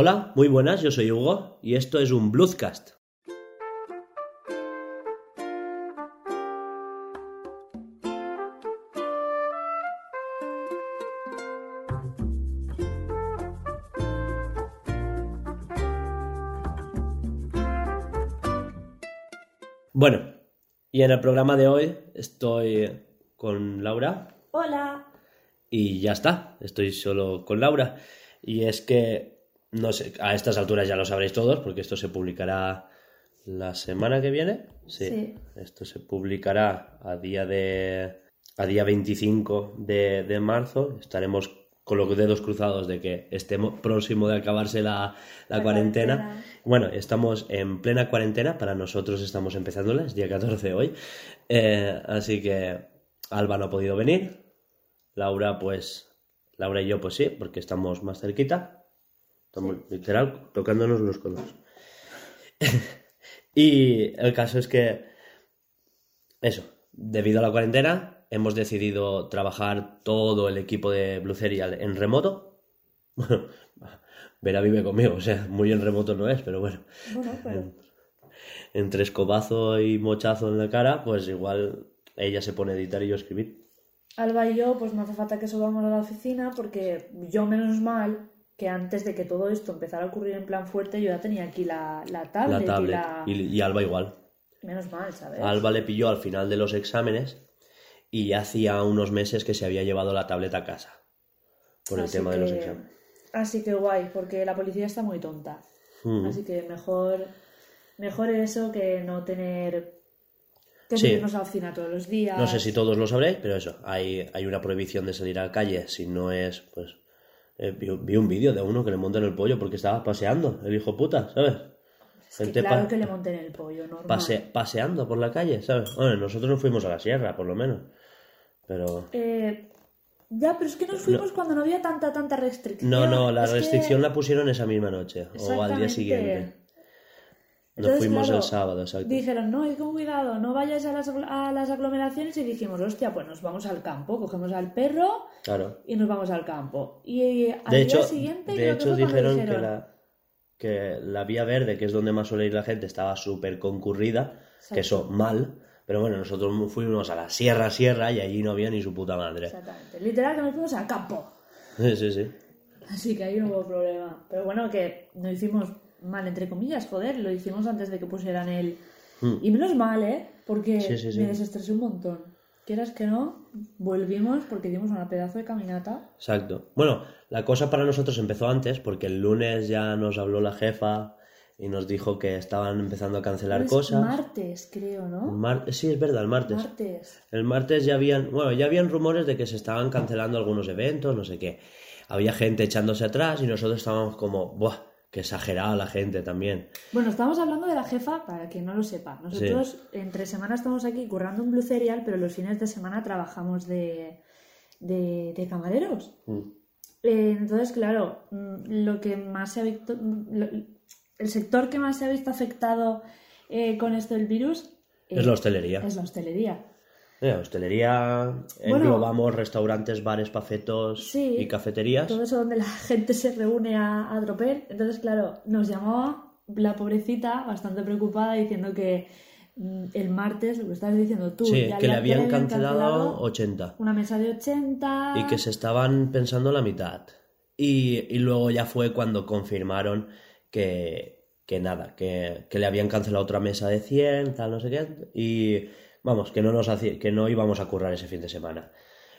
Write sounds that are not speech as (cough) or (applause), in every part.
Hola, muy buenas, yo soy Hugo y esto es un Bluescast. Bueno, y en el programa de hoy estoy con Laura Hola. y ya está, estoy solo con Laura. Y es que, no sé, a estas alturas ya lo sabréis todos, porque esto se publicará la semana que viene. Sí, Sí. esto se publicará a día de a día 25 de, de marzo. Estaremos con los dedos cruzados de que estemos próximo de acabarse la, la La cuarentena. cuarentena. Bueno, estamos en plena cuarentena, para nosotros estamos empezándola, es día 14 hoy. Eh, así que Alba no ha podido venir. Laura, pues, Laura y yo, pues sí, porque estamos más cerquita. Estamos literal tocándonos los codos. (laughs) y el caso es que, eso, debido a la cuarentena, hemos decidido trabajar todo el equipo de Blue Serial en remoto. Bueno, (laughs) Vera vive conmigo, o sea, muy en remoto no es, pero bueno Bueno, (laughs) pero entre escobazo y mochazo en la cara, pues igual ella se pone a editar y yo a escribir. Alba y yo, pues no hace falta que subamos a la oficina porque yo, menos mal, que antes de que todo esto empezara a ocurrir en plan fuerte, yo ya tenía aquí la, la tablet, La tablet. y la... Y, y Alba igual. Menos mal, ¿sabes? Alba le pilló al final de los exámenes y ya hacía unos meses que se había llevado la tablet a casa. Por el tema de los exámenes. Así que guay, porque la policía está muy tonta. Mm. Así que mejor, mejor eso que no tener que Sí. subirnos a la oficina todos los días. No sé si todos lo sabréis, pero eso, hay, hay una prohibición de salir a la calle si no es, pues... eh, vi, vi un vídeo de uno que le montan el pollo porque estaba paseando, el hijo puta, ¿sabes? Es que Gente claro que le monten el pollo, normal. pase- paseando por la calle, ¿sabes? Bueno, nosotros nos fuimos a la sierra, por lo menos. Pero... Eh, ya, pero es que nos fuimos cuando no había tanta, tanta restricción. No, no, la Es que- restricción la pusieron esa misma noche o al día siguiente. Nos Entonces, fuimos claro, el sábado, exacto. Dijeron, no, id con cuidado, no vayáis a las, a las aglomeraciones y dijimos, hostia, pues nos vamos al campo, cogemos al perro Claro. y nos vamos al campo. Y eh, al De hecho, día siguiente de hecho dijeron, que, la, que la vía verde, que es donde más suele ir la gente, estaba súper concurrida, que eso mal. Pero bueno, nosotros fuimos a la sierra, sierra, y allí no había ni su puta madre. Exactamente, literal que nos fuimos al campo. (laughs) Sí, sí, sí. Así que ahí no hubo problema. Pero bueno, que no hicimos mal, entre comillas, joder, lo hicimos antes de que pusieran el... Y menos mal, ¿eh? Porque. Sí, sí, sí. me desestresé un montón. Quieras que no, volvimos porque dimos una pedazo de caminata. Exacto. Bueno, la cosa para nosotros empezó antes, porque el lunes ya nos habló la jefa y nos dijo que estaban empezando a cancelar Es cosas. martes, creo, ¿no? mar- Sí, es verdad, el martes. Martes. El martes ya habían, bueno, ya habían rumores de que se estaban cancelando algunos eventos, no sé qué. Había gente echándose atrás y nosotros estábamos como, ¡buah! Que exagerada la gente también. Bueno, estamos hablando de la jefa, para quien no lo sepa. Nosotros entre semana estamos aquí currando un Blue Cereal, pero los fines de semana trabajamos de, de, de camareros. Eh, entonces, claro, mm, lo que más se ha visto, mm, lo- el sector que más se ha visto afectado eh, con esto del virus eh, Es la hostelería. es la hostelería. Eh, hostelería, Bueno. englobamos restaurantes, bares, pafetos Sí. y cafeterías. Todo eso donde la (laughs) gente se reúne a, a tropel. Entonces, claro, nos llamaba la pobrecita bastante preocupada diciendo que mm, el martes, lo que estabas diciendo tú, Sí, ya que le habían cancelado 80 una mesa de 80 y que se estaban pensando la mitad. Y, y luego ya fue cuando confirmaron que, que nada, que, que le habían cancelado otra mesa de 100, tal, no sé qué. Y vamos, que no, nos hacía- que no íbamos a currar ese fin de semana.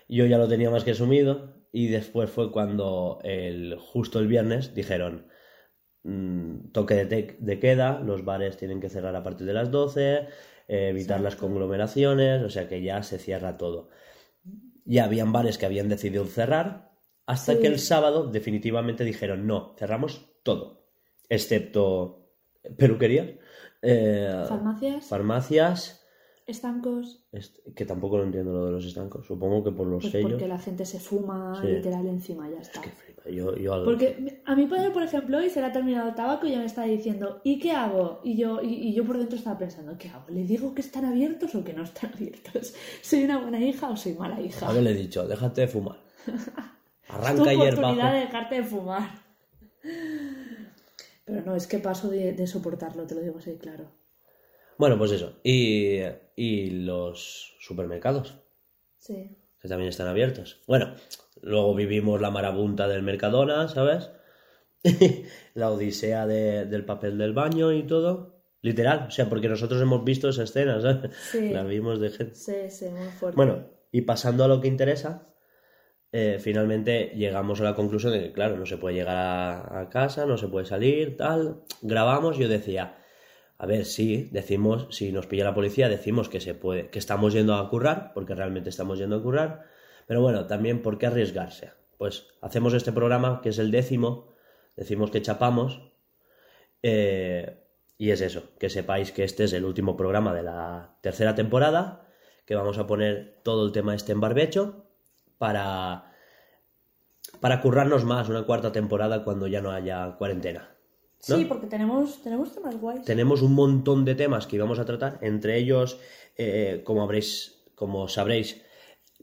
Yo ya lo tenía más que asumido y después fue cuando el, justo el viernes dijeron mm, toque de, te- de queda, los bares tienen que cerrar a partir de las 12, eh, evitar las conglomeraciones, o sea que ya se cierra todo. Ya habían bares que habían decidido cerrar, hasta Sí. que el sábado definitivamente dijeron no, cerramos todo, excepto peluquerías, eh, farmacias, farmacias, estancos, est- que tampoco lo entiendo lo de los estancos, supongo que por los pues sellos. porque la gente se fuma Sí. literal encima, ya está. Que flipa, yo, yo al- Porque a mi padre, por ejemplo, hoy se le ha terminado el tabaco y ya me está diciendo, ¿y qué hago? Y yo, y, y yo por dentro estaba pensando, ¿qué hago? ¿Le digo que están abiertos o que no están (laughs) abiertos? ¿Soy una buena hija o soy mala hija? A ver, le he dicho, déjate de fumar. (laughs) Es tu Arranca hierba. oportunidad de dejarte de fumar. Pero no, es que paso de, soportarlo, te lo digo así, claro. Bueno, pues eso. Y, y los supermercados. Sí. Que también están abiertos. Bueno, luego vivimos la marabunta del Mercadona, ¿sabes? (laughs) la odisea del papel del baño y todo. Literal, o sea, porque nosotros hemos visto esa escena, ¿sabes? Sí. La vimos de gente. Sí, sí, muy fuerte. Bueno, y pasando a lo que interesa, eh, finalmente llegamos a la conclusión de que, claro, no se puede llegar a, casa, no se puede salir, tal. Grabamos, yo decía, a ver, sí, decimos, si nos pilla la policía, decimos que se puede, que estamos yendo a currar, porque realmente estamos yendo a currar, pero bueno, también, ¿por qué arriesgarse? Pues hacemos este programa, que es el décimo, decimos que chapamos, eh, y es eso, que sepáis que este es el último programa de la tercera temporada, que vamos a poner todo el tema este en barbecho para, para currarnos más una cuarta temporada cuando ya no haya cuarentena. Sí, porque tenemos, tenemos temas guays. Tenemos un montón de temas que íbamos a tratar, entre ellos, eh, como, habréis, como sabréis,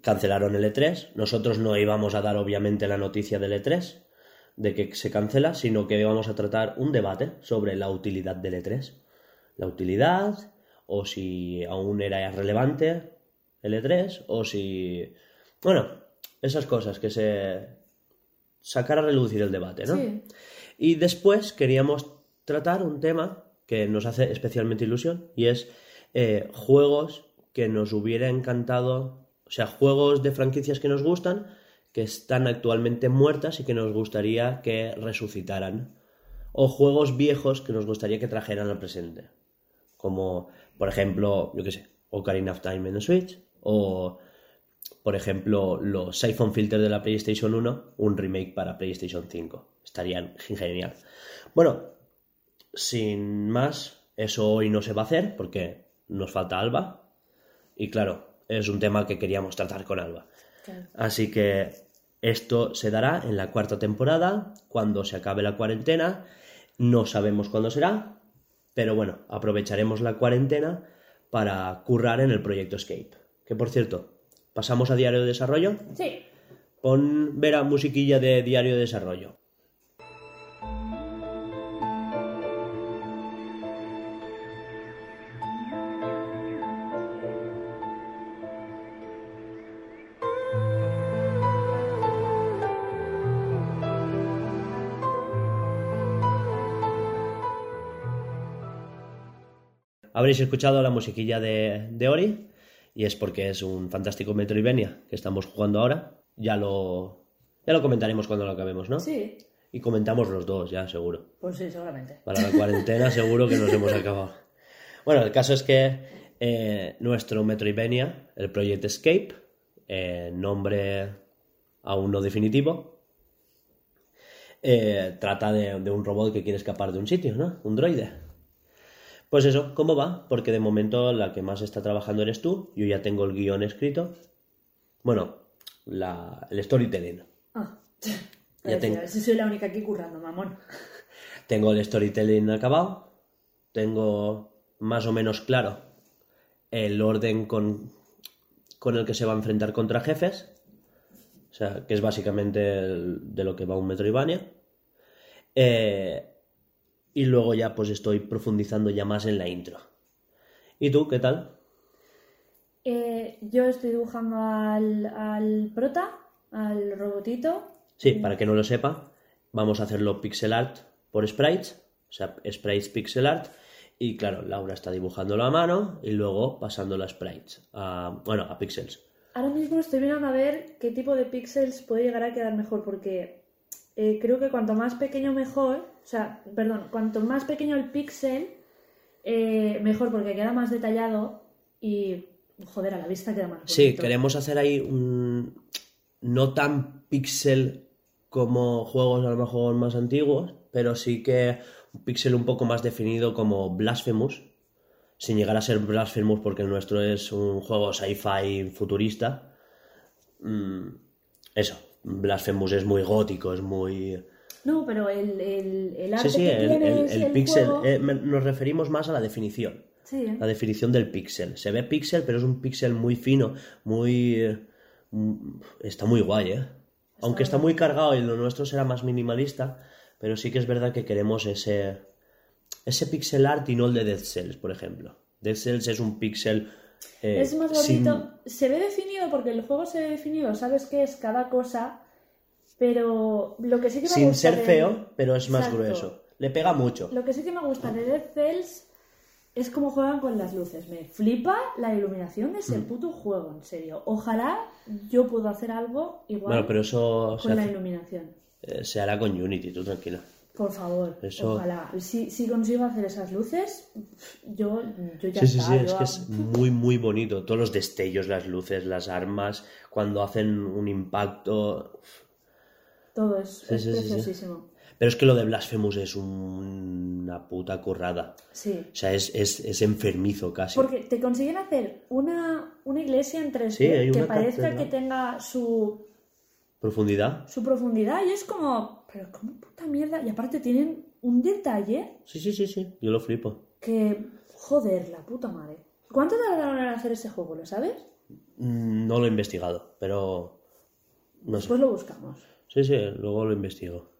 cancelaron el E3. Nosotros no íbamos a dar obviamente la noticia del E3, de que se cancela, sino que vamos a tratar un debate sobre la utilidad del E3. La utilidad, o si aún era relevante el E3, o si... Bueno, esas cosas que se... sacar a relucir el debate, ¿no? Sí. Y después queríamos tratar un tema que nos hace especialmente ilusión y es eh, juegos que nos hubiera encantado, o sea, juegos de franquicias que nos gustan, que están actualmente muertas y que nos gustaría que resucitaran. O juegos viejos que nos gustaría que trajeran al presente. Como, por ejemplo, yo qué sé, Ocarina of Time en Switch. O, por ejemplo, los iPhone Filters de la PlayStation 1, un remake para PlayStation 5. Estarían genial. Bueno, sin más, eso hoy no se va a hacer porque nos falta Alba. Y claro, es un tema que queríamos tratar con Alba. Así que esto se dará en la cuarta temporada, cuando se acabe la cuarentena. No sabemos cuándo será, pero bueno, aprovecharemos la cuarentena para currar en el proyecto Escape. Que por cierto, ¿pasamos a Diario de Desarrollo? Sí. Pon ver a musiquilla de Diario de Desarrollo. Habréis escuchado la musiquilla de, Ori y es porque es un fantástico Metroidvania que estamos jugando ahora. Ya lo, ya lo comentaremos cuando lo acabemos, ¿no? Sí. Y comentamos los dos, ya, seguro. Pues sí, seguramente. Para la cuarentena seguro que nos hemos acabado. Bueno, el caso es que eh, nuestro Metroidvania, el Project Escape, eh, nombre aún no definitivo, eh, trata de, de, un robot que quiere escapar de un sitio, ¿no? Un droide. Pues eso, ¿cómo va? Porque de momento la que más está trabajando eres tú. Yo ya tengo el guion escrito. Bueno, la, el storytelling. Ah, ya tengo... si soy la única aquí currando, mamón. (laughs) Tengo el storytelling acabado. Tengo más o menos claro el orden con, con el que se va a enfrentar contra jefes. O sea, que es básicamente de lo que va un Metroidvania. Eh, y luego ya pues estoy profundizando ya más en la intro. ¿Y tú qué tal? Eh, yo estoy dibujando al, prota, al robotito. Sí, para que no lo sepa, vamos a hacerlo pixel art por sprites, o sea, sprites pixel art. Y claro, Laura está dibujándolo a mano y luego pasando las sprites, a, bueno, a pixels. Ahora mismo estoy mirando a ver qué tipo de pixels puede llegar a quedar mejor, porque eh, creo que cuanto más pequeño mejor, o sea, perdón, cuanto más pequeño el píxel, eh, mejor porque queda más detallado y, joder, a la vista queda más bonito. Sí, queremos hacer ahí un... no tan píxel como juegos a lo mejor más antiguos, pero sí que un píxel un poco más definido como Blasphemous, sin llegar a ser Blasphemous porque el nuestro es un juego sci-fi futurista. Mm, eso, Blasphemous es muy gótico, es muy... No, pero el, el, arte sí, sí, que el, el, píxel, eh, nos referimos más a la definición. Sí, ¿eh? La definición del píxel. Se ve píxel, pero es un píxel muy fino, muy... Mm, está muy guay, ¿eh? Aunque está muy cargado y lo nuestro será más minimalista, pero sí que es verdad que queremos ese, ese pixel art y no el de Dead Cells, por ejemplo. Dead Cells es un pixel... Eh, es más bonito. Se ve definido porque el juego se ve definido, sabes qué es cada cosa, pero lo que sí que me Sin ser feo, pero es más grueso. Le pega mucho. Lo que sí que me gusta de Dead Cells es cómo juegan con las luces. Me flipa la iluminación de ese mm. puto juego, en serio. Ojalá yo pueda hacer algo igual pero eso con la iluminación. Eh, se hará con Unity, tú tranquila. Por favor, ojalá. Si, si, consigo hacer esas luces, yo, yo ya sí, Sí, sí, es que es muy, muy bonito. Dos los destellos, las luces, las armas, cuando hacen un impacto. Todo es, es preciosísimo. Pero es que lo de Blasphemous es una puta currada. Sí. O sea, es, es, enfermizo casi. Porque te consiguen hacer una, iglesia en 3D que parezca que tenga su... Profundidad. Su profundidad y es como... Pero como puta mierda. Y aparte tienen un detalle... Sí, sí, sí, sí. Yo lo flipo. Que... Joder, la puta madre. ¿Cuánto tardaron en hacer ese juego? ¿Lo sabes? Mm, no lo he investigado, pero... No sé. Pues lo buscamos. Sí, sí, luego lo investigo.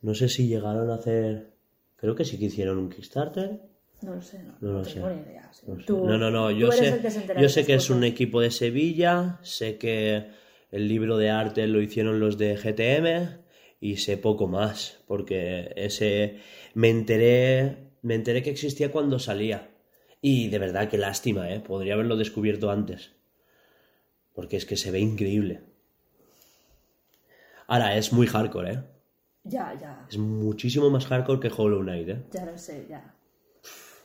No sé si llegaron a hacer. Creo que sí que hicieron un Kickstarter. No lo sé, no, no, lo sé. Idea. No, no, no, yo sé, yo sé que es un equipo de Sevilla, sé que el libro de arte lo hicieron los de GTM y sé poco más, porque ese me enteré, me enteré que existía cuando salía. Y de verdad, qué lástima, ¿eh? Podría haberlo descubierto antes. Porque es que se ve increíble. Ahora, es muy hardcore, ¿eh? Ya, ya. Es muchísimo más hardcore que Hollow Knight, ¿eh? Ya lo sé, ya.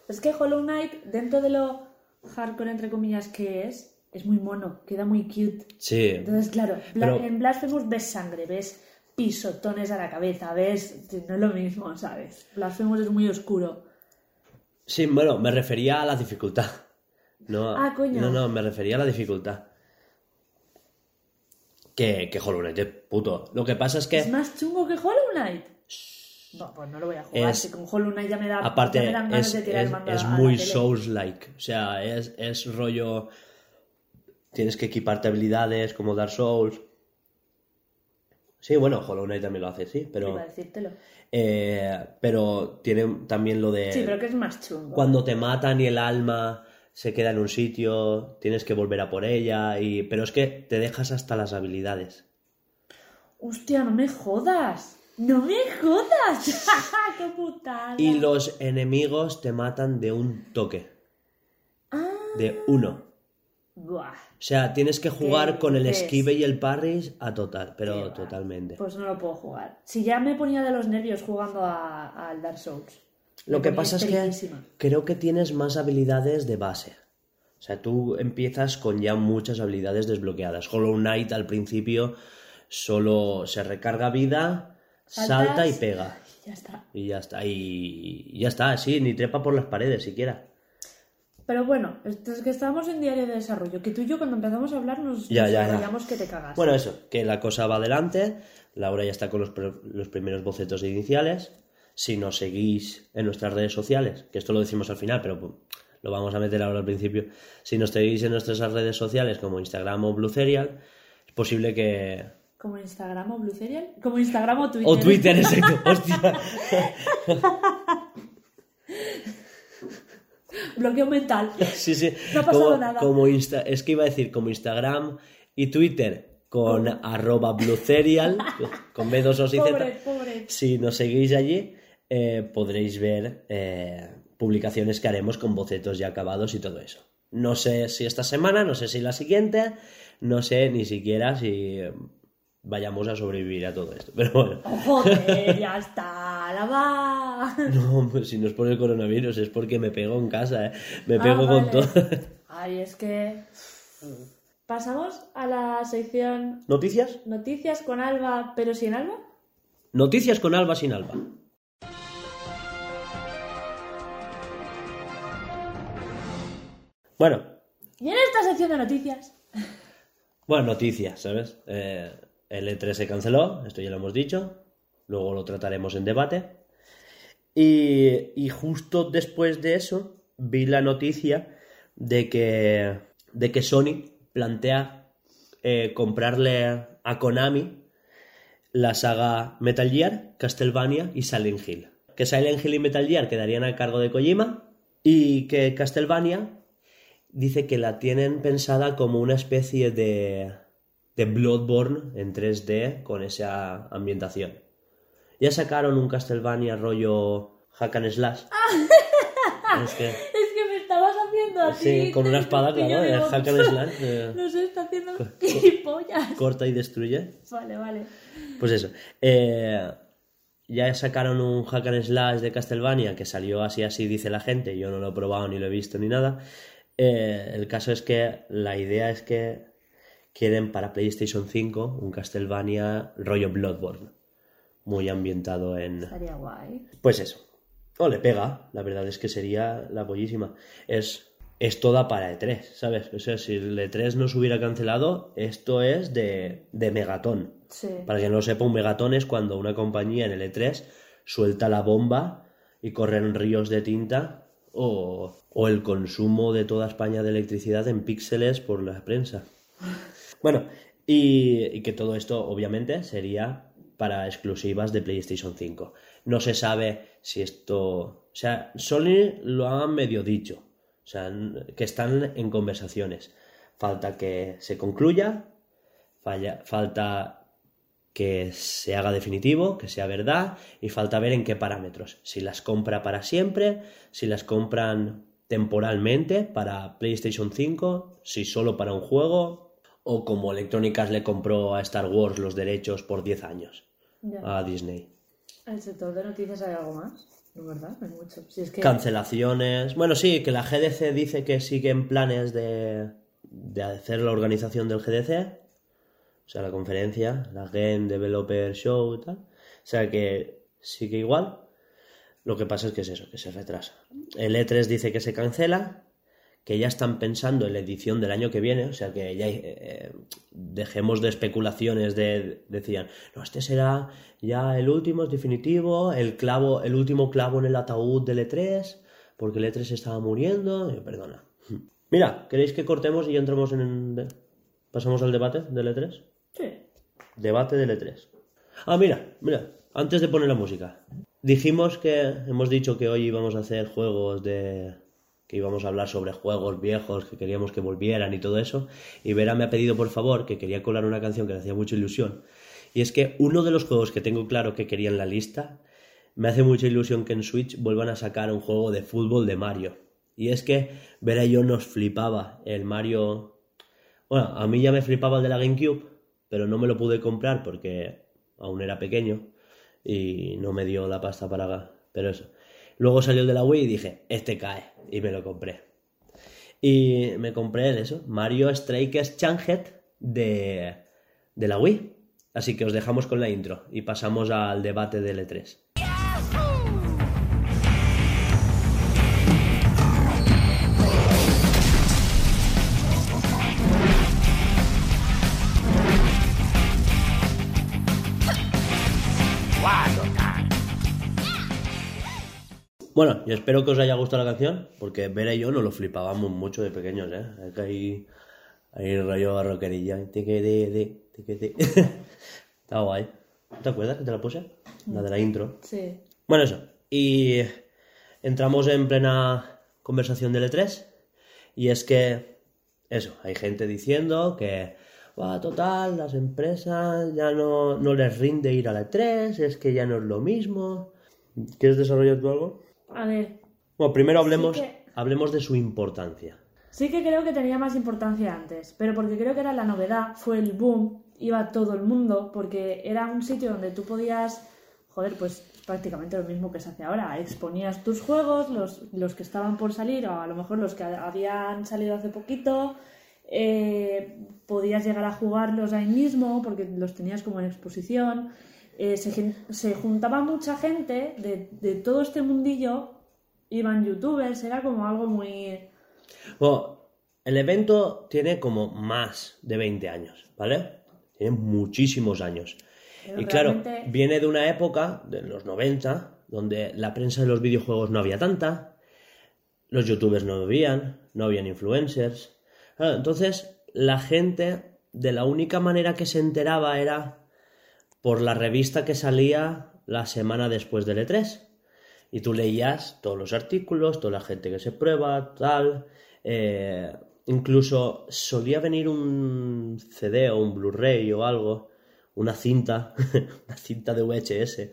Es que Hollow Knight, dentro de lo hardcore, entre comillas, que es, es muy mono, queda muy cute. Sí. Entonces, claro, en Blasphemous ves sangre, ves pisotones a la cabeza, ves. No es lo mismo, ¿sabes? Blasphemous es muy oscuro. Sí, bueno, me refería a la dificultad. No, ah, coño. No, no, me refería a la dificultad que, que Hollow Knight, puto. Lo que pasa es que... ¿Es más chungo que Hollow Knight? No, pues no lo voy a jugar. si con Hollow Knight ya me da aparte, me dan ganas es, de tirar es, el es muy Souls-like. O sea, es, es rollo... Tienes que equiparte habilidades como Dark Souls. Sí, bueno, Hollow Knight también lo hace, sí, pero... Iba a decírtelo. Eh, pero tiene también lo de... Sí, pero que es más chungo. Cuando te matan y el alma se queda en un sitio, tienes que volver a por ella, y... pero es que te dejas hasta las habilidades. Hostia, no me jodas. No me jodas. (laughs) ¡Qué putada! Y los enemigos te matan de un toque. Ah. De uno. Buah. O sea, tienes que jugar con el esquive y el parry a total, pero totalmente. Pues no lo puedo jugar. Si ya me ponía de los nervios jugando al Dark Souls. Lo que pasa es que creo que tienes más habilidades de base. O sea, tú empiezas con ya muchas habilidades desbloqueadas. Hollow Knight al principio solo se recarga vida, salta y pega. Y ya está. Y ya está. Y ya está, sí, ni trepa por las paredes siquiera. Pero bueno, es que estábamos en diario de desarrollo, que tú y yo cuando empezamos a hablar nos, ya, que te cagas. Bueno, eso, que la cosa va adelante, Laura ya está con los, los primeros bocetos iniciales, si nos seguís en nuestras redes sociales, que esto lo decimos al final, pero lo vamos a meter ahora al principio, si nos seguís en nuestras redes sociales como Instagram o Blue Serial, es posible que... ¿Como Instagram o Blue Serial? ¿Como Instagram o Twitter? O Twitter, exacto. (laughs) Hostia. Bloqueo mental. Sí, sí. No ha pasado nada. Como Insta... Es que iba a decir como Instagram y Twitter con arroba Blue Serial, con B2 o pobre, Pobre. Si nos seguís allí, eh, podréis ver eh, publicaciones que haremos con bocetos ya acabados y todo eso. No sé si esta semana, no sé si la siguiente, no sé ni siquiera si vayamos a sobrevivir a todo esto. (laughs) Pero bueno. ¡Joder, ya (laughs) está! ¡La va! No, pues si no es por el coronavirus, es porque me pego en casa, ¿eh? Me ah, pego con todo. Ay, es que. Pasamos a la sección. ¿Noticias? Noticias con Alba, pero sin Alba. Noticias con Alba sin Alba. Bueno. Y en esta sección de noticias. Bueno, noticias, ¿sabes? Eh, el E3 se canceló, esto ya lo hemos dicho. Luego lo trataremos en debate. Y, justo después de eso vi la noticia de que, de que Sony plantea eh, comprarle a Konami la saga Metal Gear, Castlevania y Silent Hill. Que Silent Hill y Metal Gear quedarían a cargo de Kojima y que Castlevania dice que la tienen pensada como una especie de, de Bloodborne en 3D con esa ambientación. Ya sacaron un Castlevania rollo hack and slash. (laughs) es, que, me estabas haciendo así. Sí, con una espada, claro, el hack and slash. Eh, (laughs) no se está haciendo (laughs) pollas. Corta y destruye. Vale, vale. Pues eso. Eh, ya sacaron un hack and slash de Castlevania que salió así así, dice la gente. Yo no lo he probado ni lo he visto ni nada. Eh, el caso es que la idea es que quieren para PlayStation 5 un Castlevania rollo Bloodborne. Muy ambientado en. Estaría guay. Pues eso. O le pega, la verdad es que sería la pollísima. Es, es toda para E3, ¿sabes? O sea, si el E3 no se hubiera cancelado, esto es de, de megatón. Para que no lo sepa, un megatón es cuando una compañía en el E3 suelta la bomba y corren ríos de tinta o, o el consumo de toda España de electricidad en píxeles por la prensa. Bueno, y, que todo esto obviamente sería para exclusivas de PlayStation 5. No se sabe si esto... O sea, Sony lo ha medio dicho. O sea, que están en conversaciones. Falta que se concluya, falta que se haga definitivo, que sea verdad, y falta ver en qué parámetros. Si las compra para siempre, si las compran temporalmente para PlayStation 5, si solo para un juego, o como Electronic Arts le compró a Star Wars los derechos por 10 años a Disney. ¿En el sector de noticias hay algo más? No, mucho. Cancelaciones. Bueno, sí, que la GDC dice que siguen planes de, de hacer la organización del GDC. O sea, la conferencia, la Game Developer Show y tal. O sea que sigue igual. Lo que pasa es que es eso, que se retrasa. El E3 dice que se cancela que ya están pensando en la edición del año que viene, o sea que ya eh, dejemos de especulaciones de decían, no, este será ya el último, es definitivo, el clavo, el último clavo en el ataúd del E3, porque el E3 estaba muriendo, perdona. Mira, ¿queréis que cortemos y entramos en pasamos al debate del E3? Debate del E3. Ah, mira, mira, antes de poner la música. Dijimos que hemos dicho que hoy íbamos a hacer juegos de que íbamos a hablar sobre juegos viejos que queríamos que volvieran y todo eso. Y Vera me ha pedido por favor que quería colar una canción que le hacía mucha ilusión. Y es que uno de los juegos que tengo claro que quería en la lista, me hace mucha ilusión que en Switch vuelvan a sacar un juego de fútbol de Mario. Y es que Vera y yo nos flipaba el Mario... Bueno, a mí ya me flipaba el de la GameCube, pero no me lo pude comprar porque aún era pequeño y no me dio la pasta para... Pero eso. Luego salió el de la Wii y dije, este cae. Y me lo compré. Y me compré el eso, Mario Strikers Changed de, de la Wii. Así que os dejamos con la intro y pasamos al debate del E3. Bueno, yo espero que os haya gustado la canción, porque Vera y yo nos lo flipábamos mucho de pequeños, ¿eh? Ahí, ahí rollo rockerilla. (laughs) Está guay. ¿Te acuerdas que te la puse? La de la intro. Sí. Bueno, eso. Y entramos en plena conversación del E3. Y es que, eso, hay gente diciendo que, va, total, las empresas ya no, no les rinde ir a la E3, es que ya no es lo mismo. ¿Quieres desarrollar tú algo? A ver. Bueno, primero hablemos, hablemos de su importancia. Sí que creo que tenía más importancia antes, pero porque creo que era la novedad, fue el boom, iba todo el mundo, porque era un sitio donde tú podías, joder, pues prácticamente lo mismo que se hace ahora, exponías tus juegos, los, los que estaban por salir, o a lo mejor los que habían salido hace poquito, eh, podías llegar a jugarlos ahí mismo, porque los tenías como en exposición. Eh, se, juntaba mucha gente de, todo este mundillo, iban youtubers, era como algo muy... Bueno, el evento tiene como más de 20 años, ¿vale? Tiene muchísimos años. y claro, viene de una época, de los 90, donde la prensa de los videojuegos no había tanta, los youtubers no habían, no habían influencers. entonces, la gente, de la única manera que se enteraba era por la revista que salía la semana después del E3. Y tú leías todos los artículos, toda la gente que se prueba, tal. Eh, incluso solía venir un CD o un Blu-ray o algo, una cinta, (laughs) una cinta de VHS,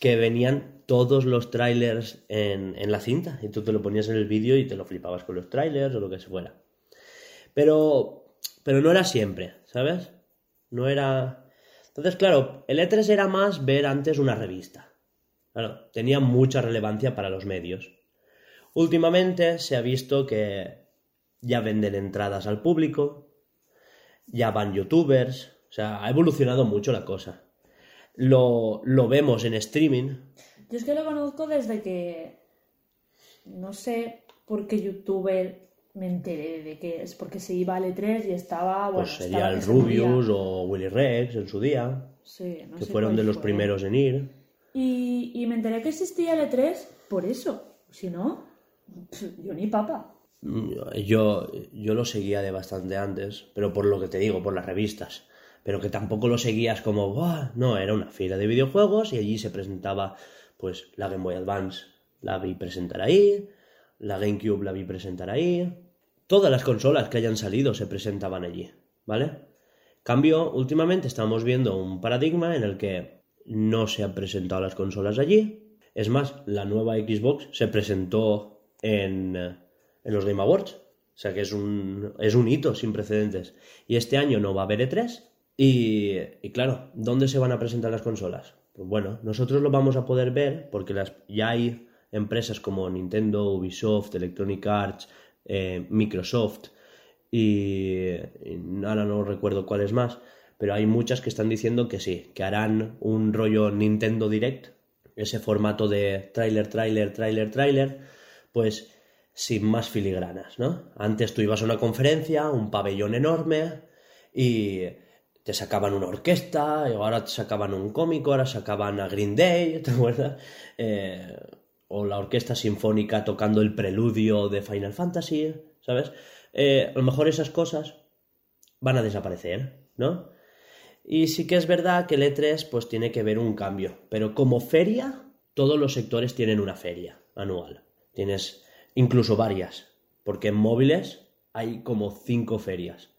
que venían todos los trailers en, en la cinta. Y tú te lo ponías en el vídeo y te lo flipabas con los trailers o lo que se fuera. Pero, pero no era siempre, ¿sabes? No era... Entonces, claro, el E3 era más ver antes una revista. Claro, tenía mucha relevancia para los medios. Últimamente se ha visto que ya venden entradas al público, ya van youtubers, o sea, ha evolucionado mucho la cosa. Lo, lo vemos en streaming. Yo es que lo conozco desde que, no sé por qué youtuber me enteré de que es porque se iba al E3 y estaba. Bueno, pues sería el Rubius o Willy Rex en su día. Sí, que fueron de los primeros en ir. Y, y, me enteré que existía el E3 por eso. Si no, yo ni papa. Mm, yo, yo lo seguía de bastante antes, pero por lo que te digo, por las revistas. Pero que tampoco lo seguías como, ¡buah! No, era una fila de videojuegos y allí se presentaba, pues, la Game Boy Advance la vi presentar ahí, la GameCube la vi presentar ahí, Todas las consolas que hayan salido se presentaban allí, ¿vale? Cambio, últimamente estamos viendo un paradigma en el que no se han presentado las consolas allí. Es más, la nueva Xbox se presentó en, en los Game Awards. O sea que es un, es un hito sin precedentes. Y este año no va a haber E3. Y, y claro, ¿dónde se van a presentar las consolas? Pues bueno, nosotros lo vamos a poder ver porque las, ya hay empresas como Nintendo, Ubisoft, Electronic Arts, eh, Microsoft y, ahora no recuerdo cuáles más, pero hay muchas que están diciendo que sí, que harán un rollo Nintendo Direct, ese formato de trailer, trailer, trailer, trailer, pues sin más filigranas, ¿no? Antes tú ibas a una conferencia, un pabellón enorme y te sacaban una orquesta, y ahora te sacaban un cómico, ahora sacaban a Green Day, (laughs) ¿te acuerdas? Eh, o la orquesta sinfónica tocando el preludio de Final Fantasy, ¿sabes? Eh, a lo mejor esas cosas van a desaparecer, ¿no? Y sí que es verdad que el E3 pues tiene que ver un cambio, pero como feria, todos los sectores tienen una feria anual. Tienes incluso varias, porque en móviles hay como cinco ferias.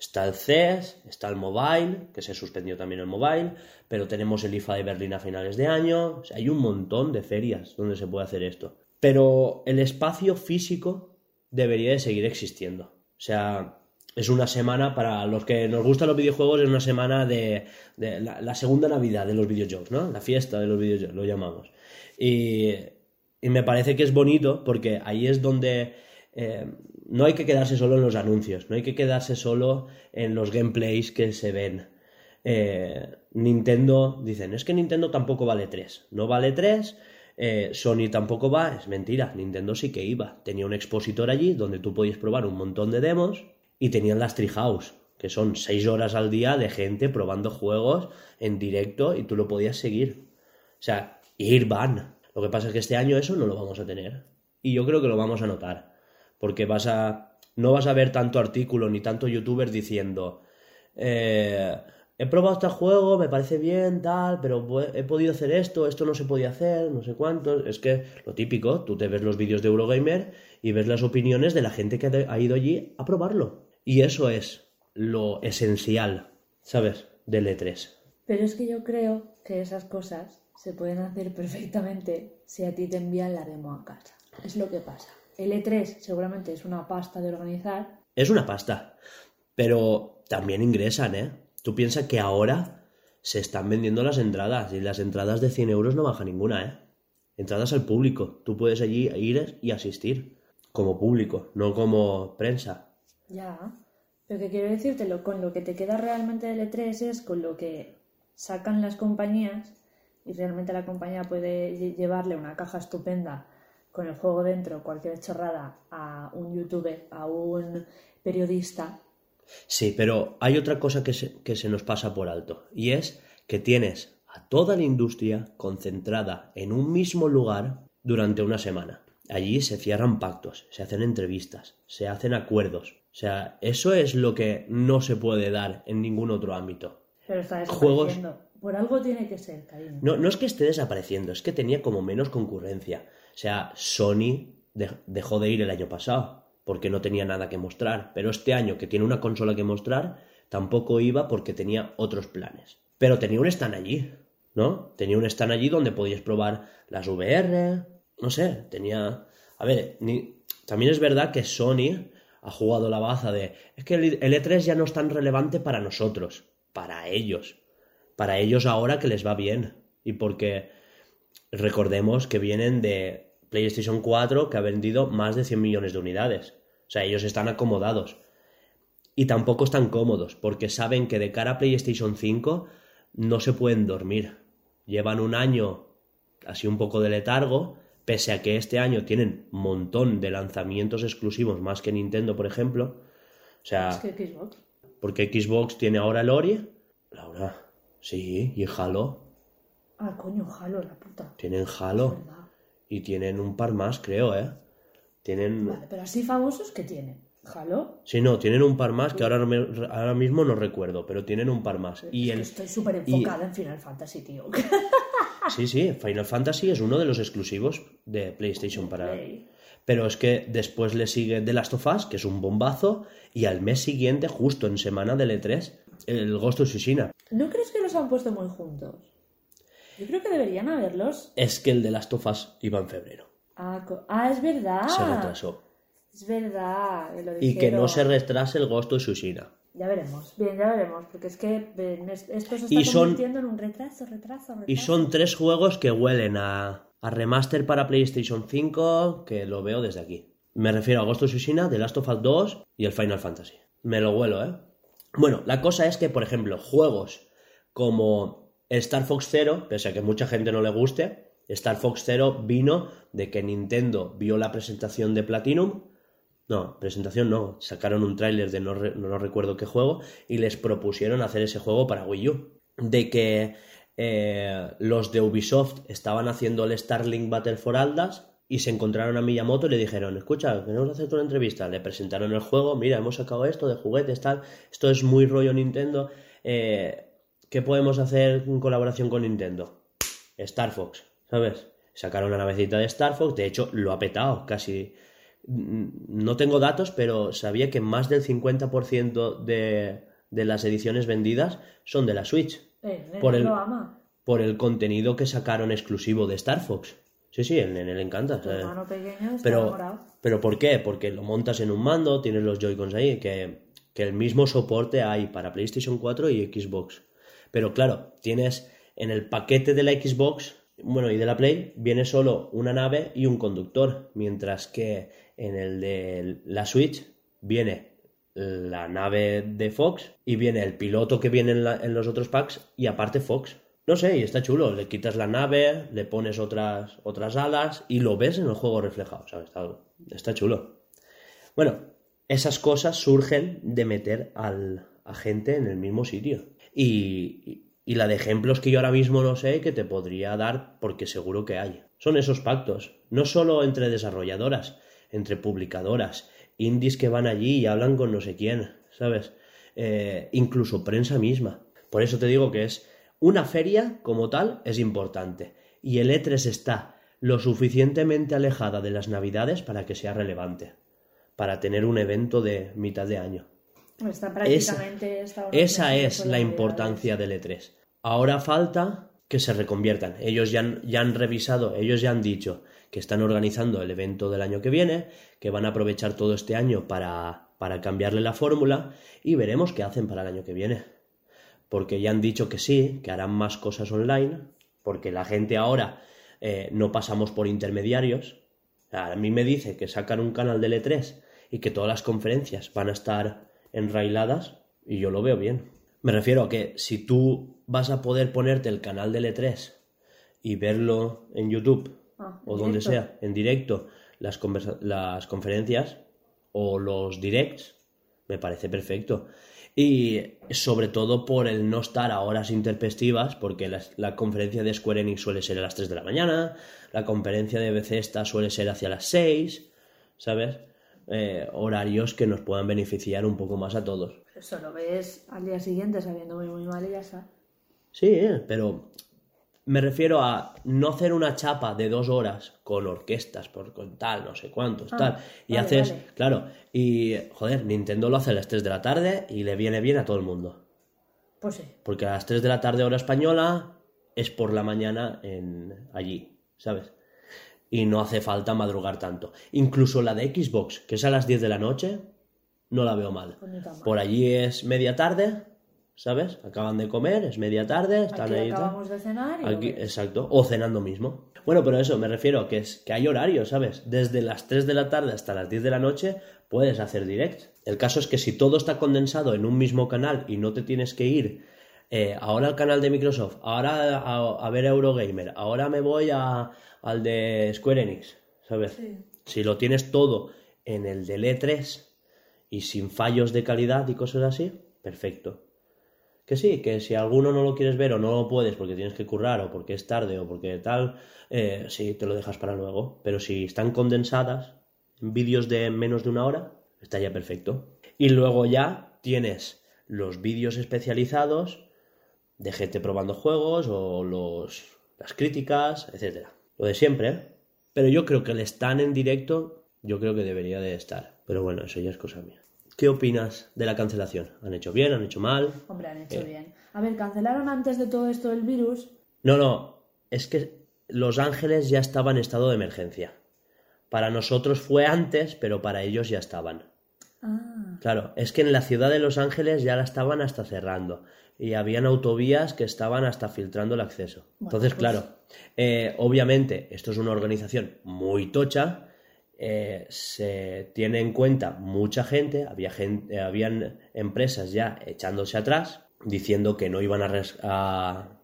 Está el CES, está el Mobile, que se suspendió también el Mobile, pero tenemos el IFA de Berlín a finales de año. hay un montón de ferias donde se puede hacer esto. Pero el espacio físico debería de seguir existiendo. O sea, es una semana para los que nos gustan los videojuegos, es una semana de, la, segunda Navidad de los videojuegos, ¿no? La fiesta de los videojuegos, lo llamamos. Y, y me parece que es bonito porque ahí es donde eh, no hay que quedarse solo en los anuncios, no hay que quedarse solo en los gameplays que se ven. Eh, Nintendo, dicen, es que Nintendo tampoco vale 3. No vale 3, eh, Sony tampoco va, es mentira, Nintendo sí que iba. Tenía un expositor allí donde tú podías probar un montón de demos y tenían las Treehouse, que son 6 horas al día de gente probando juegos en directo y tú lo podías seguir. O sea, ir van. Lo que pasa es que este año eso no lo vamos a tener. Y yo creo que lo vamos a notar porque vas a, no vas a ver tanto artículo ni tanto youtuber diciendo, eh, he probado este juego, me parece bien, tal, pero he podido hacer esto, esto no se podía hacer, no sé cuánto. Es que lo típico, tú te ves los vídeos de Eurogamer y ves las opiniones de la gente que ha ido allí a probarlo. Y eso es lo esencial, ¿sabes? Del E3. Pero es que yo creo que esas cosas se pueden hacer (laughs) perfectamente si a ti te envían la demo a casa. Es lo que pasa. El E3 seguramente es una pasta de organizar. Es una pasta, pero también ingresan, ¿eh? Tú piensas que ahora se están vendiendo las entradas y las entradas de 100 euros no baja ninguna, ¿eh? Entradas al público. Tú puedes allí ir y asistir como público, no como prensa. Ya, pero que quiero decirte, con lo que te queda realmente del E3 es con lo que sacan las compañías y realmente la compañía puede llevarle una caja estupenda con el juego dentro, cualquier chorrada, a un youtuber, a un periodista. Sí, pero hay otra cosa que se, que se nos pasa por alto, y es que tienes a toda la industria concentrada en un mismo lugar durante una semana. Allí se cierran pactos, se hacen entrevistas, se hacen acuerdos. O sea, eso es lo que no se puede dar en ningún otro ámbito. Pero está Juegos, por algo tiene que ser, cariño. No, no es que esté desapareciendo, es que tenía como menos concurrencia. Sea, Sony dejó de ir el año pasado porque no tenía nada que mostrar, pero este año que tiene una consola que mostrar, tampoco iba porque tenía otros planes. Pero tenía un stand allí, ¿no? Tenía un stand allí donde podías probar las VR, no sé, tenía... A ver, también es verdad que Sony ha jugado la baza de... Es que el E3 ya no es tan relevante para nosotros, para ellos. Para ellos ahora que les va bien. Y porque recordemos que vienen de PlayStation 4 que ha vendido más de 100 millones de unidades. O sea, ellos están acomodados. Y tampoco están cómodos, porque saben que de cara a PlayStation 5 no se pueden dormir. Llevan un año así un poco de letargo, pese a que este año tienen un montón de lanzamientos exclusivos, más que Nintendo, por ejemplo. O sea, es que Xbox. Porque Xbox tiene ahora el Ori. Laura, sí, y Halo. Ah, coño, Halo, la puta. Tienen Halo. Y tienen un par más, creo, ¿eh? Tienen... Vale, pero así famosos, ¿qué tienen? ¿Halo? Sí, no, tienen un par más que ahora, ahora mismo no recuerdo, pero tienen un par más. y estoy súper enfocada en Final Fantasy, tío. (laughs) sí, sí, Final Fantasy es uno de los exclusivos de PlayStation para... Pero es que después le sigue The Last of Us, que es un bombazo, y al mes siguiente, justo en semana del E3, el Ghost of Tsushima. ¿No crees que los han puesto muy juntos? Yo creo que deberían haberlos. Es que el de Last of Us iba en febrero. Ah, ah es verdad. Se retrasó. Es verdad. y que no se retrase el Ghost of Tsushima. Ya veremos, bien, ya veremos, porque es que esto se está convirtiendo en un retraso, retraso, retraso. Y son tres juegos que huelen a, a remaster para PlayStation 5, que lo veo desde aquí. Me refiero a Ghost of Tsushima, The Last of Us 2 y el Final Fantasy. Me lo huelo, ¿eh? Bueno, la cosa es que, por ejemplo, juegos como Star Fox Zero, pese a que mucha gente no le guste, Star Fox Zero vino de que Nintendo vio la presentación de Platinum no, presentación no. Sacaron un tráiler de no, no, recuerdo qué juego y les propusieron hacer ese juego para Wii U. De que eh, los de Ubisoft estaban haciendo el Starlink Battle for Aldas y se encontraron a Miyamoto y le dijeron, escucha, queremos hacerte una entrevista. Le presentaron el juego, mira, hemos sacado esto de juguetes, tal, esto es muy rollo Nintendo. Eh, ¿Qué podemos hacer en colaboración con Nintendo? Star Fox, ¿sabes? Sacaron la navecita de Star Fox, de hecho lo ha petado, casi no tengo datos, pero sabía que más del 50% de, de las ediciones vendidas son de la Switch. Eh, por, el, ama. por el contenido que sacaron exclusivo de Star Fox. Sí, sí, el nene le encanta. pero, pero ¿por qué? Porque lo montas en un mando, tienes los Joy-Cons ahí, que, que el mismo soporte hay para PlayStation 4 y Xbox. Pero claro, tienes en el paquete de la Xbox, bueno, y de la Play, viene solo una nave y un conductor, mientras que en el de la Switch viene la nave de Fox y viene el piloto que viene en, los otros packs y aparte Fox. No sé, y está chulo. Le quitas la nave, le pones otras, otras alas y lo ves en el juego reflejado. Está, está chulo. Bueno, esas cosas surgen de meter al, a gente en el mismo sitio. Y, la de ejemplos que yo ahora mismo no sé que te podría dar porque seguro que hay. Son esos pactos, no solo entre desarrolladoras, entre publicadoras, indies que van allí y hablan con no sé quién, ¿sabes? Eh, incluso prensa misma. Por eso te digo que es una feria como tal es importante y el E3 está lo suficientemente alejada de las navidades para que sea relevante, para tener un evento de mitad de año. Está prácticamente esa, esa es la importancia del E3. Ahora falta que se reconviertan. Ellos ya ya han revisado, ellos ya han dicho, que están organizando el evento del año que viene, que van a aprovechar todo este año para, para cambiarle la fórmula y veremos qué hacen para el año que viene. Porque ya han dicho que sí, que harán más cosas online, porque la gente ahora eh, no pasamos por intermediarios. A mí me dice que sacan un canal de L3 y que todas las conferencias van a estar enrailadas y yo lo veo bien. Me refiero a que si tú vas a poder ponerte el canal de L3 y verlo en YouTube Ah, o donde sea, en directo, las, las conferencias o los directs, me parece perfecto. Y sobre todo por el no estar a horas interpestivas, porque la, conferencia de Square Enix suele ser a las 3 de la mañana, la conferencia de Bethesda suele ser hacia las 6, ¿sabes? Eh, horarios que nos puedan beneficiar un poco más a todos. Eso lo ves al día siguiente sabiendo muy, muy mal y ya está. Sí, pero me refiero a no hacer una chapa de dos horas con orquestas, por con tal, no sé cuántos, Ah, tal. Y vale, haces, vale. claro, y joder, Nintendo lo hace a las 3 de la tarde y le viene bien a todo el mundo. Pues sí. Porque a las 3 de la tarde hora española es por la mañana en allí, ¿sabes? Y no hace falta madrugar tanto. Incluso la de Xbox, que es a las 10 de la noche, no la veo mal. Pues mal. Por allí es media tarde, ¿sabes? Acaban de comer, es media tarde, están Aquí ahí acabamos de cenar y... Aquí, exacto, o cenando mismo. Bueno, pero eso, me refiero que es que hay horario, ¿sabes? Desde las 3 de la tarde hasta las 10 de la noche puedes hacer direct. El caso es que si todo está condensado en un mismo canal y no te tienes que ir eh, ahora al canal de Microsoft, ahora a, a ver Eurogamer, ahora me voy a, al de Square Enix, ¿sabes? Sí. Si lo tienes todo en el del E3 y sin fallos de calidad y cosas así, perfecto. Que sí, que si alguno no lo quieres ver o no lo puedes porque tienes que currar o porque es tarde o porque tal, eh, sí, te lo dejas para luego. Pero si están condensadas en vídeos de menos de una hora, está ya perfecto. Y luego ya tienes los vídeos especializados de gente probando juegos o los, las críticas, etcétera. Lo de siempre, ¿eh? Pero yo creo que el stand en directo, yo creo que debería de estar. Pero bueno, eso ya es cosa mía. ¿Qué opinas de la cancelación? ¿Han hecho bien? ¿Han hecho mal? Hombre, han hecho Eh. bien. A ver, cancelaron antes de todo esto el virus. No, no, es que Los Ángeles ya estaba en estado de emergencia. Para nosotros fue antes, pero para ellos ya estaban. Ah, Claro, es que en la ciudad de Los Ángeles ya la estaban hasta cerrando y habían autovías que estaban hasta filtrando el acceso. Bueno, Entonces, pues- claro, eh, obviamente esto es una organización muy tocha, eh, se tiene en cuenta mucha gente, había gente, eh, habían empresas ya echándose atrás diciendo que no iban a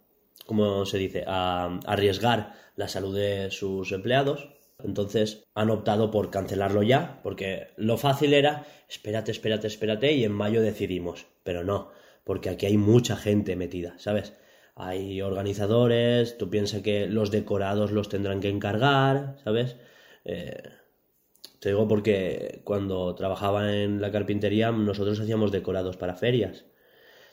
¿cómo se dice? a arriesgar la salud de sus empleados. Entonces han optado por cancelarlo ya, porque lo fácil era, espérate, espérate, espérate, y en mayo decidimos. Pero no, porque aquí hay mucha gente metida, ¿sabes? Hay organizadores, tú piensas que los decorados los tendrán que encargar, ¿sabes? Eh, te digo porque cuando trabajaba en la carpintería nosotros hacíamos decorados para ferias.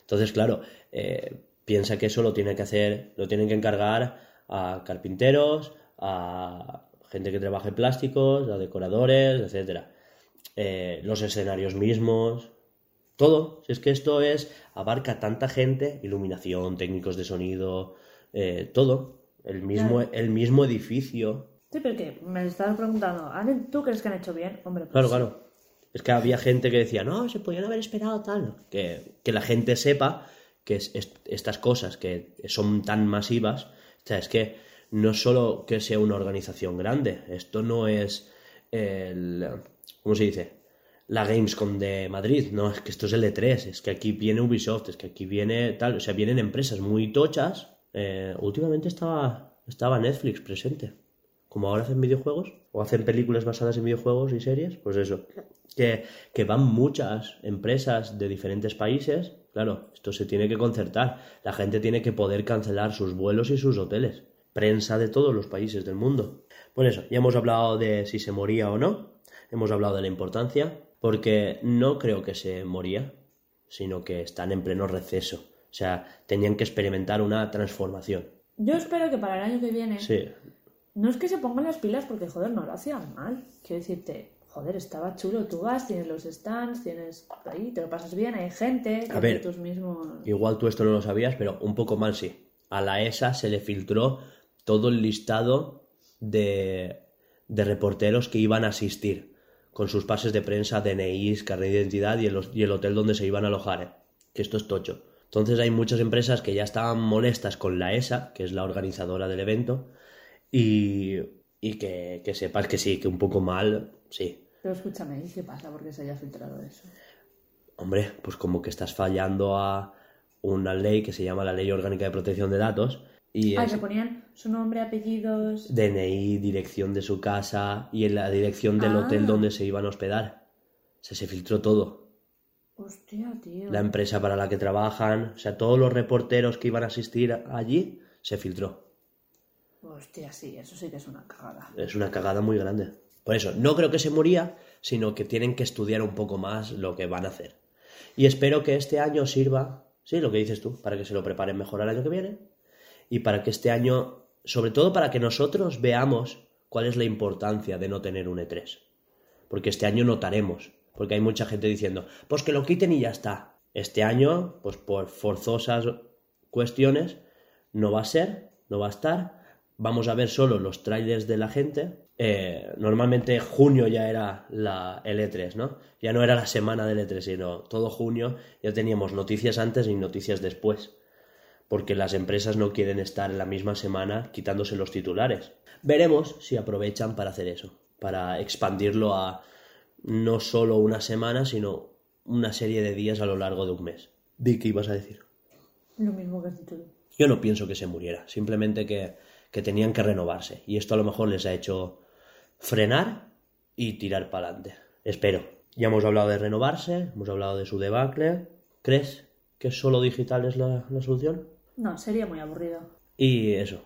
Entonces, claro, eh, piensa que eso lo tiene que hacer, lo tienen que encargar a carpinteros, a gente que trabaje plásticos, a decoradores, etcétera. Eh, los escenarios mismos, todo. Si es que esto es abarca tanta gente, iluminación, técnicos de sonido, eh, todo. El mismo, Claro. el mismo edificio. sí, pero que me estabas preguntando, ¿han- ¿tú crees que han hecho bien? Hombre, pues Claro, claro. Es que había gente que decía, no, se podían haber esperado tal. Que, que la gente sepa que es- es- estas cosas que son tan masivas, o sea, es que no solo que sea una organización grande, esto no es el, ¿cómo se dice? La Gamescom de Madrid, no, es que esto es el E3, es que aquí viene Ubisoft, es que aquí viene tal, o sea, vienen empresas muy tochas. Eh, últimamente estaba, estaba Netflix presente como ahora hacen videojuegos o hacen películas basadas en videojuegos y series, pues eso, que, que van muchas empresas de diferentes países, claro, esto se tiene que concertar, la gente tiene que poder cancelar sus vuelos y sus hoteles, prensa de todos los países del mundo. Por eso, ya hemos hablado de si se moría o no, hemos hablado de la importancia, porque no creo que se moría, sino que están en pleno receso, o sea, tenían que experimentar una transformación. Yo espero que para el año que viene Sí, no es que se pongan las pilas porque, joder, no lo hacían mal. Quiero decirte, joder, estaba chulo, tú vas, tienes los stands, tienes ahí, te lo pasas bien, hay gente, A ver, tus mismos... Igual tú esto no lo sabías, pero un poco mal sí. A la ESA se le filtró todo el listado de, de reporteros que iban a asistir, con sus pases de prensa, DNIs, carnet de identidad y el, y el hotel donde se iban a alojar. ¿eh? Que esto es tocho. Entonces hay muchas empresas que ya estaban molestas con la ESA, que es la organizadora del evento, y, y que, que sepas que sí, que un poco mal, sí. Pero escúchame, ¿y qué pasa porque se haya filtrado eso? Hombre, pues como que estás fallando a una ley que se llama la Ley Orgánica de Protección de Datos y Ah, es que ponían su nombre, apellidos... DNI, dirección de su casa y en la dirección del Ah. hotel donde se iban a hospedar. O sea, se filtró todo. Hostia, tío. La empresa para la que trabajan, o sea, todos los reporteros que iban a asistir allí, se filtró. Hostia, sí, eso sí que es una cagada. Es una cagada muy grande. Por eso, no creo que se moría, sino que tienen que estudiar un poco más lo que van a hacer. Y espero que este año sirva Sí, lo que dices tú, para que se lo preparen mejor al año que viene y para que este año, sobre todo para que nosotros veamos cuál es la importancia de no tener un E3. Porque este año notaremos, porque hay mucha gente diciendo, pues que lo quiten y ya está. Este año, pues por forzosas cuestiones, no va a ser, no va a estar. Vamos a ver solo los trailers de la gente eh, normalmente junio ya era la, el E3, ¿no? Ya no era la semana del E3, sino todo junio ya teníamos noticias antes y noticias después, porque las empresas no quieren estar en la misma semana quitándose los titulares. Veremos si aprovechan para hacer eso, para expandirlo a no solo una semana, sino una serie de días a lo largo de un mes. Di qué ibas a decir. Lo mismo que has dicho Yo no pienso que se muriera, simplemente que, que tenían que renovarse. Y esto a lo mejor les ha hecho frenar y tirar para adelante. Espero. Ya hemos hablado de renovarse, hemos hablado de su debacle. ¿Crees que solo digital es la, solución? No, sería muy aburrido. Y eso,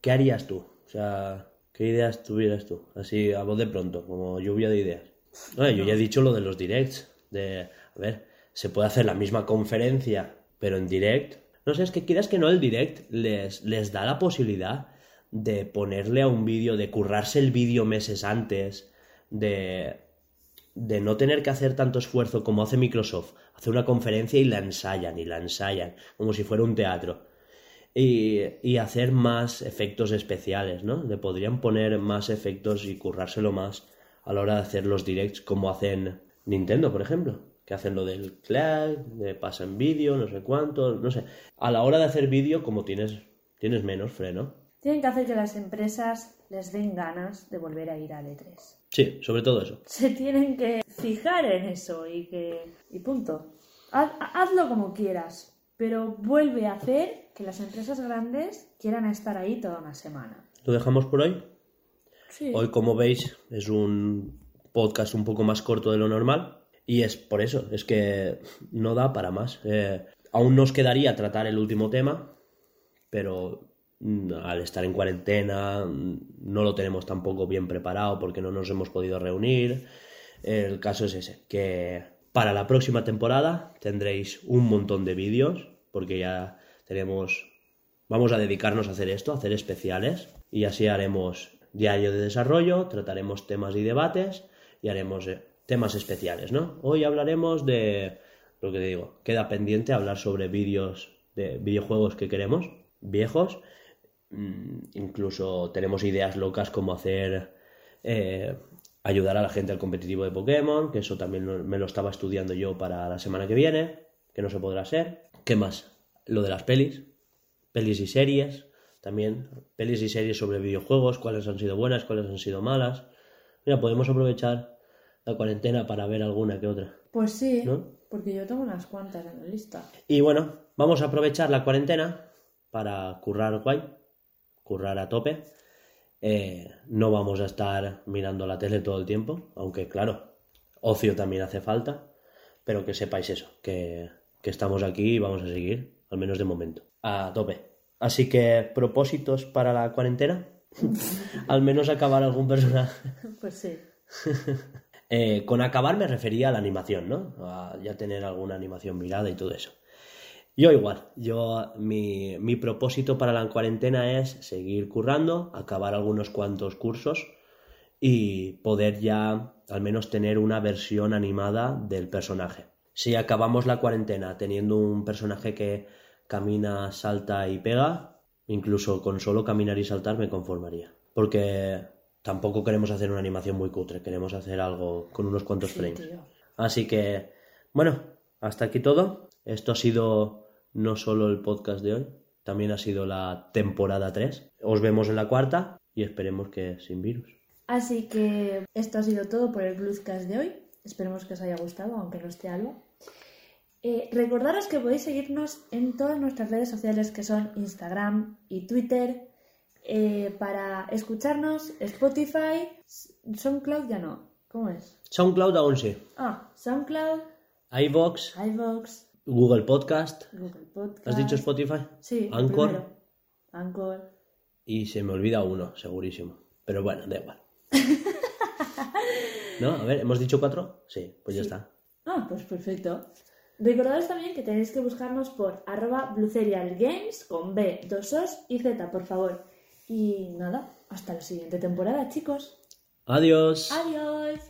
¿qué harías tú? O sea, ¿qué ideas tuvieras tú? Así a voz de pronto, como lluvia de ideas. yo ya he dicho lo de los directs. De, a ver, se puede hacer la misma conferencia, pero en direct. No sé, es que quieras que no, el direct les, les da la posibilidad de ponerle a un vídeo, de currarse el vídeo meses antes, de, de no tener que hacer tanto esfuerzo como hace Microsoft, hacer una conferencia y la ensayan y la ensayan, como si fuera un teatro. Y, y, hacer más efectos especiales, ¿no? Le podrían poner más efectos y currárselo más a la hora de hacer los directs como hacen Nintendo, por ejemplo. Que hacen lo del clack, de pasan vídeo, no sé cuánto, no sé. A la hora de hacer vídeo, como tienes, tienes menos freno, tienen que hacer que las empresas les den ganas de volver a ir al E3. Sí, sobre todo eso. Se tienen que fijar en eso y que. y punto. hazlo como quieras, pero vuelve a hacer que las empresas grandes quieran estar ahí toda una semana. ¿Lo dejamos por hoy? Sí. Hoy, como veis, es un podcast un poco más corto de lo normal. Y es por eso, es que no da para más. Eh, aún nos quedaría tratar el último tema, pero al estar en cuarentena mm, no lo tenemos tampoco bien preparado porque no nos hemos podido reunir. El caso es ese, que para la próxima temporada tendréis un montón de vídeos porque ya tenemos, vamos a dedicarnos a hacer esto, a hacer especiales y así haremos diario de desarrollo, trataremos temas y debates y haremos eh, temas especiales, ¿no? Hoy hablaremos de lo que digo, queda pendiente hablar sobre vídeos de videojuegos que queremos, viejos Mm, incluso tenemos ideas locas como hacer eh, ayudar a la gente al competitivo de Pokémon, que eso también me lo estaba estudiando yo para la semana que viene, que no se podrá hacer. ¿Qué más? Lo de las pelis, pelis y series, también pelis y series sobre videojuegos, cuáles han sido buenas, cuáles han sido malas. Mira, podemos aprovechar la cuarentena para ver alguna que otra. Pues sí, porque yo tengo unas cuantas en la lista. Y bueno, vamos a aprovechar la cuarentena para currar guay currar a tope. Eh, no vamos a estar mirando la tele todo el tiempo, aunque claro, ocio también hace falta, pero que sepáis eso, que, estamos aquí y vamos a seguir, al menos de momento, a tope. Así que, propósitos para la cuarentena, (laughs) al menos acabar algún personaje. (laughs) Pues sí. (laughs) Eh, con acabar me refería a la animación, ¿no? A ya tener alguna animación mirada y todo eso. Yo igual, yo mi, mi, propósito para la cuarentena es seguir currando, acabar algunos cuantos cursos y poder ya al menos tener una versión animada del personaje. Si acabamos la cuarentena teniendo un personaje que camina, salta y pega, incluso con solo caminar y saltar me conformaría. Porque tampoco queremos hacer una animación muy cutre, queremos hacer algo con unos cuantos frames. Así que, bueno, hasta aquí todo. Esto ha sido no solo el podcast de hoy, también ha sido la temporada 3. Os vemos en la cuarta y esperemos que sin virus. Así que esto ha sido todo por el Bluescast de hoy. Esperemos que os haya gustado, aunque no esté algo. Eh, recordaros que podéis seguirnos en todas nuestras redes sociales que son Instagram y Twitter. Eh, para escucharnos, Spotify, SoundCloud ya no. ¿Cómo es? SoundCloud aún sí. Ah, SoundCloud. iVox. iVox. Google Podcast. Google Podcast. ¿Has dicho Spotify? Sí. Anchor. Anchor. Y se me olvida uno, segurísimo. Pero bueno, da igual. (laughs) ¿No? A ver, ¿hemos dicho cuatro? Sí, pues ya está. Ah, pues perfecto. Recordaros también que tenéis que buscarnos por arroba Games con B, dos Os y Z, por favor. Y nada, hasta la siguiente temporada, chicos. Adiós. Adiós.